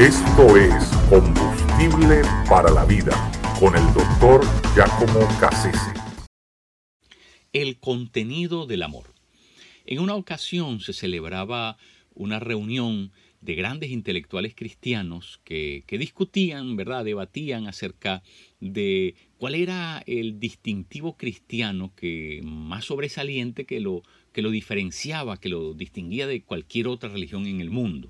Esto es Combustible para la Vida con el doctor Giacomo Cassese. El contenido del amor. En una ocasión se celebraba una reunión de grandes intelectuales cristianos que, discutían, ¿verdad? Debatían acerca de cuál era el distintivo cristiano que más sobresaliente que lo, que lo diferenciaba, que lo distinguía de cualquier otra religión en el mundo.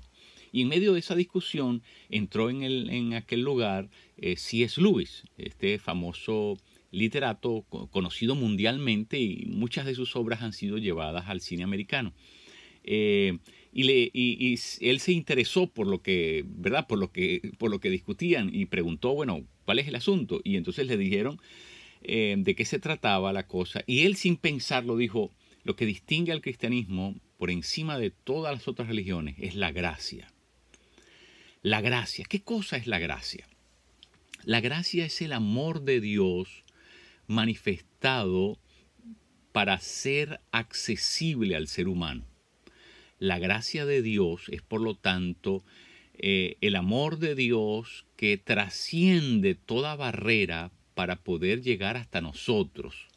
Y en medio de esa discusión entró en, el, en aquel lugar eh, C.S. Lewis, este famoso literato conocido mundialmente y muchas de sus obras han sido llevadas al cine americano. Eh, y, él se interesó por lo que, ¿verdad? Por lo que, por lo que discutían y preguntó, bueno, ¿cuál es el asunto? Y entonces le dijeron eh, de qué se trataba la cosa. Y él sin pensarlo dijo, lo que distingue al cristianismo por encima de todas las otras religiones es la gracia. La gracia. ¿Qué cosa es la gracia? La gracia es el amor de Dios manifestado para ser accesible al ser humano. La gracia de Dios es, por lo tanto, eh, el amor de Dios que trasciende toda barrera para poder llegar hasta nosotros.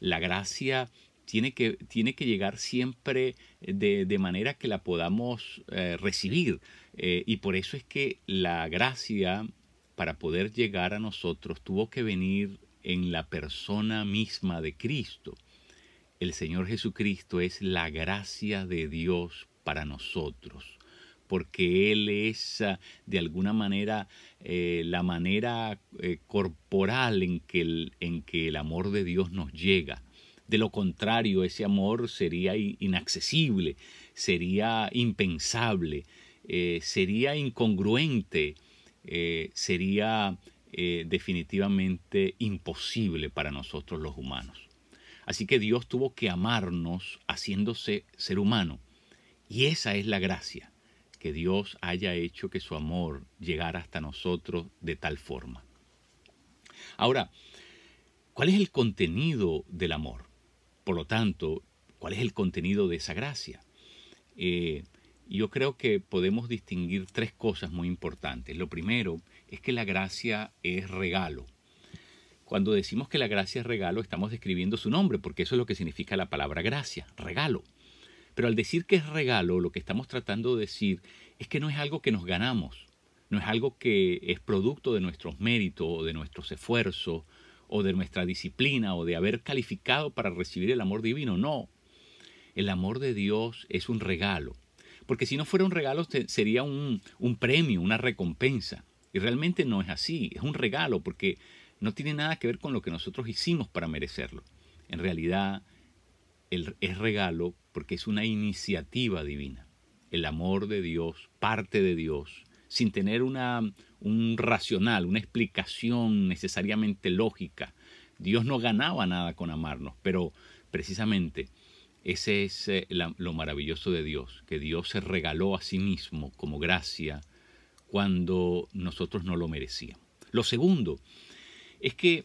La gracia tiene que, tiene que llegar siempre de, manera que la podamos eh, recibir. Eh, y por eso es que la gracia, para poder llegar a nosotros, tuvo que venir en la persona misma de Cristo el Señor Jesucristo es la gracia de Dios para nosotros, porque Él es ah, de alguna manera eh, la manera eh, corporal en que, en que el amor de Dios nos llega. De lo contrario, ese amor sería inaccesible, sería impensable, eh, sería incongruente, sería definitivamente imposible para nosotros los humanos. Así que Dios tuvo que amarnos haciéndose ser humano. Y esa es la gracia, que Dios haya hecho que su amor llegara hasta nosotros de tal forma. Ahora, ¿cuál es el contenido del amor? Por lo tanto, ¿cuál es el contenido de esa gracia? Eh, yo creo que podemos distinguir tres cosas muy importantes. Lo primero es que la gracia es regalo. Cuando decimos que la gracia es regalo, estamos describiendo su nombre, porque eso es lo que significa la palabra gracia, regalo. Pero al decir que es regalo, lo que estamos tratando de decir es que no es algo que nos ganamos, no es algo que es producto de nuestros méritos o de nuestros esfuerzos o de nuestra disciplina o de haber calificado para recibir el amor divino. No, el amor de Dios es un regalo. Porque si no fuera un regalo sería un, un premio, una recompensa. Y realmente no es así, es un regalo porque no tiene nada que ver con lo que nosotros hicimos para merecerlo. En realidad es regalo porque es una iniciativa divina. El amor de Dios, parte de Dios, sin tener una, un racional, una explicación necesariamente lógica. Dios no ganaba nada con amarnos, pero precisamente ese es eh, lo maravilloso de Dios, que Dios se regaló a sí mismo como gracia cuando nosotros no lo merecíamos. Lo segundo es que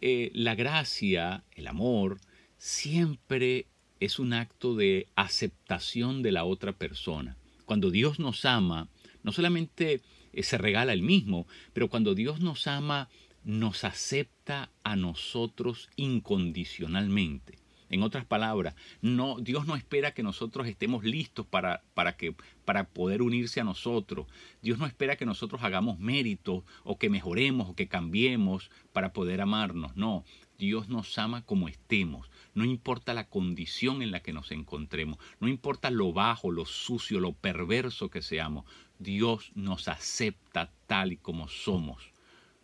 eh, la gracia, el amor, siempre es un acto de aceptación de la otra persona. Cuando Dios nos ama, no solamente eh, se regala el mismo, pero cuando Dios nos ama, nos acepta a nosotros incondicionalmente. En otras palabras, no, Dios no espera que nosotros estemos listos para, para, que, para poder unirse a nosotros. Dios no espera que nosotros hagamos méritos o que mejoremos o que cambiemos para poder amarnos. No, Dios nos ama como estemos. No importa la condición en la que nos encontremos, no importa lo bajo, lo sucio, lo perverso que seamos, Dios nos acepta tal y como somos.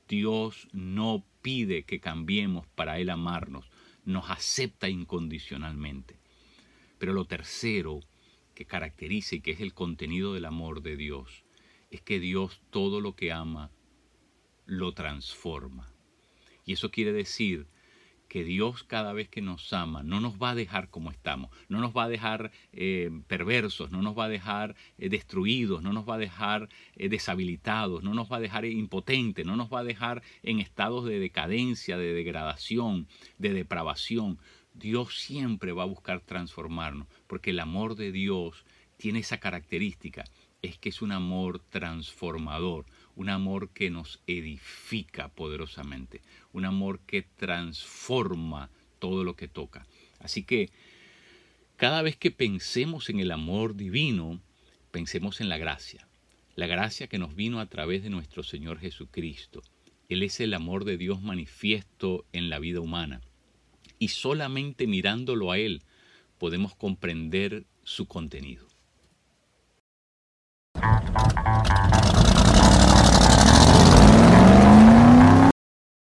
Dios no pide que cambiemos para Él amarnos nos acepta incondicionalmente. Pero lo tercero que caracteriza y que es el contenido del amor de Dios es que Dios todo lo que ama lo transforma. Y eso quiere decir que Dios cada vez que nos ama no nos va a dejar como estamos, no nos va a dejar eh, perversos, no nos va a dejar eh, destruidos, no nos va a dejar eh, deshabilitados, no nos va a dejar impotentes, no nos va a dejar en estados de decadencia, de degradación, de depravación. Dios siempre va a buscar transformarnos, porque el amor de Dios tiene esa característica es que es un amor transformador, un amor que nos edifica poderosamente, un amor que transforma todo lo que toca. Así que cada vez que pensemos en el amor divino, pensemos en la gracia, la gracia que nos vino a través de nuestro Señor Jesucristo. Él es el amor de Dios manifiesto en la vida humana. Y solamente mirándolo a Él podemos comprender su contenido. Thank you.